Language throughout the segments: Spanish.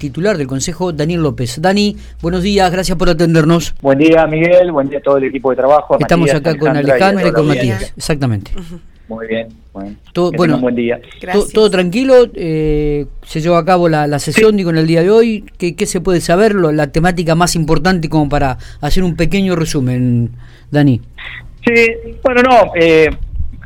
titular del Consejo, Daniel López. Dani, buenos días, gracias por atendernos. Buen día, Miguel, buen día a todo el equipo de trabajo. Estamos acá con Alejandra y, con Matías, exactamente. Muy bien, bueno. Todo, bueno, un buen día. Todo, tranquilo, eh, se llevó a cabo la, sesión, digo, en el día de hoy. ¿Qué, qué se puede saber? la temática más importante como para hacer un pequeño resumen, Dani. Sí, bueno, no, eh,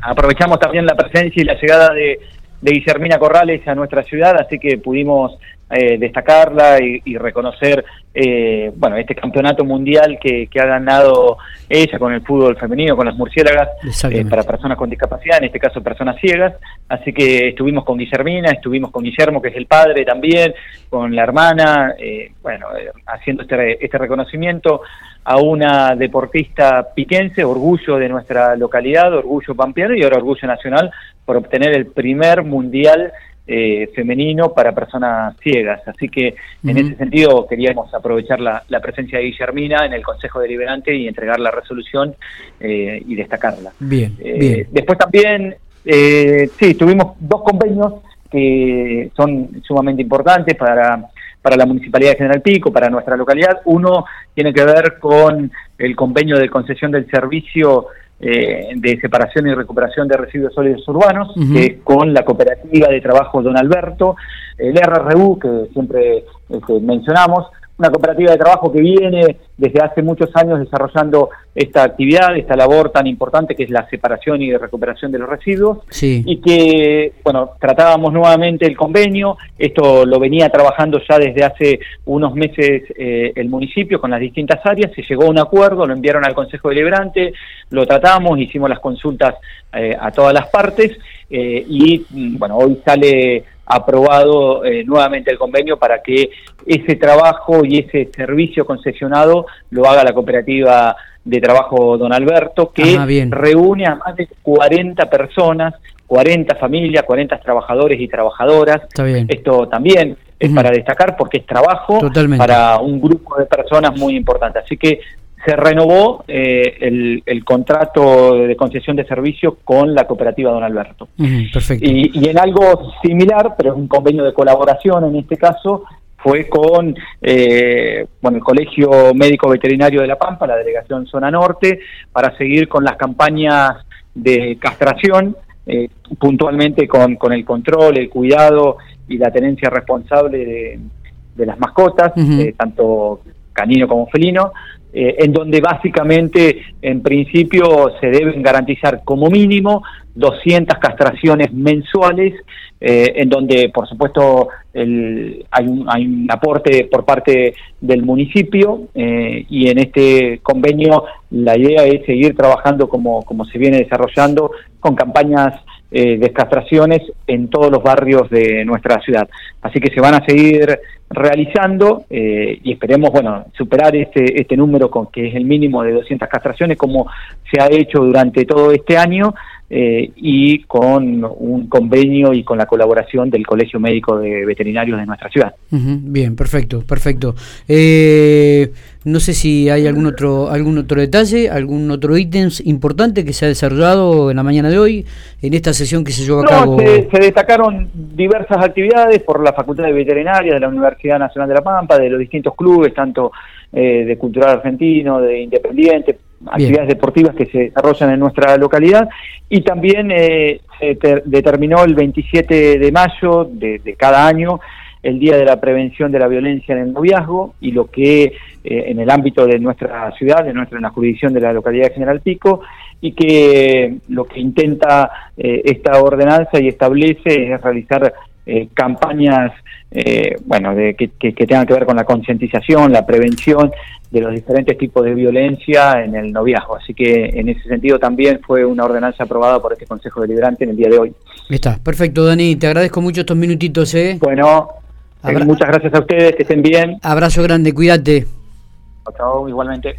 aprovechamos también la presencia y la llegada de, de Guillermina Corrales a nuestra ciudad, así que pudimos eh, destacarla y, reconocer eh, bueno este campeonato mundial que, ha ganado ella con el fútbol femenino, con las murciélagas, eh, para personas con discapacidad, en este caso personas ciegas. Así que estuvimos con Guillermina, estuvimos con Guillermo, que es el padre también, con la hermana, bueno, haciendo este, este reconocimiento a una deportista piquense, orgullo de nuestra localidad, orgullo pampeano y ahora orgullo nacional por obtener el primer mundial eh, femenino para personas ciegas. Así que en ese sentido queríamos aprovechar la, presencia de Guillermina en el Consejo Deliberante y entregar la resolución eh, y destacarla. Bien, eh, bien. Después también, sí, tuvimos dos convenios que son sumamente importantes para para la Municipalidad de General Pico, para nuestra localidad. Uno tiene que ver con el convenio de concesión del servicio eh, de separación y recuperación de residuos sólidos urbanos, con la cooperativa de trabajo Don Alberto, el RRU, que siempre este, mencionamos, una cooperativa de trabajo que viene desde hace muchos años desarrollando esta actividad, esta labor tan importante que es la separación y recuperación de los residuos, y que, bueno, tratábamos nuevamente el convenio, esto lo venía trabajando ya desde hace unos meses eh, el municipio con las distintas áreas, se llegó a un acuerdo, lo enviaron al Consejo Deliberante, lo tratamos, hicimos las consultas eh, a todas las partes, eh, y, mm, bueno, hoy sale aprobado eh, nuevamente el convenio para que ese trabajo y ese servicio concesionado lo haga la cooperativa de trabajo Don Alberto, que reúne a más de 40 personas, 40 familias, 40 trabajadores y trabajadoras. Esto también es para destacar porque es trabajo para un grupo de personas muy importante. Así que se renovó eh, el, contrato de concesión de servicios con la cooperativa Don Alberto. perfecto. Y, en algo similar, pero es un convenio de colaboración en este caso, fue con eh, bueno, el Colegio Médico Veterinario de La Pampa, la delegación Zona Norte, para seguir con las campañas de castración, eh, puntualmente con, con el control, el cuidado y la tenencia responsable de, las mascotas, tanto canino como felino, eh, en donde básicamente, en principio, se deben garantizar como mínimo 200 castraciones mensuales, eh, en donde, por supuesto, hay, un, aporte por parte del municipio eh, y en este convenio la idea es seguir trabajando como, como se viene desarrollando con campañas eh, de castraciones en todos los barrios de nuestra ciudad. Así que se van a seguir realizando eh, y esperemos, bueno, superar este, este número con que es el mínimo de 200 castraciones como se ha hecho durante todo este año eh, y con un convenio y con la colaboración del Colegio Médico de Veterinarios de nuestra ciudad. bien, perfecto, perfecto. Eh, no sé si hay algún otro algún otro detalle, algún otro ítem importante que se ha desarrollado en la mañana de hoy en esta sesión que se llevó a cabo. Se, se destacaron diversas actividades por la Facultad de Veterinaria de la Universidad Nacional de La Pampa, de los distintos clubes, tanto eh, de Cultural Argentino, de Independiente, actividades deportivas que se desarrollan en nuestra localidad. Y también eh, se determinó el 27 de mayo de, cada año el Día de la Prevención de la Violencia en el Noviazgo y lo que eh, en el ámbito de nuestra ciudad, de nuestra en la jurisdicción de la localidad de General Pico, y que lo que intenta eh, esta ordenanza y establece es realizar campañas bueno de que, que, tengan que ver con la concientización, la prevención de los diferentes tipos de violencia en el noviazgo. Así que en ese sentido también fue una ordenanza aprobada por este Consejo Deliberante en el día de hoy. Está, perfecto, Dani. Te agradezco mucho estos minutitos. ¿eh? Bueno, eh, muchas gracias a ustedes, que estén bien. Abrazo grande, cuídate. Chao, igualmente.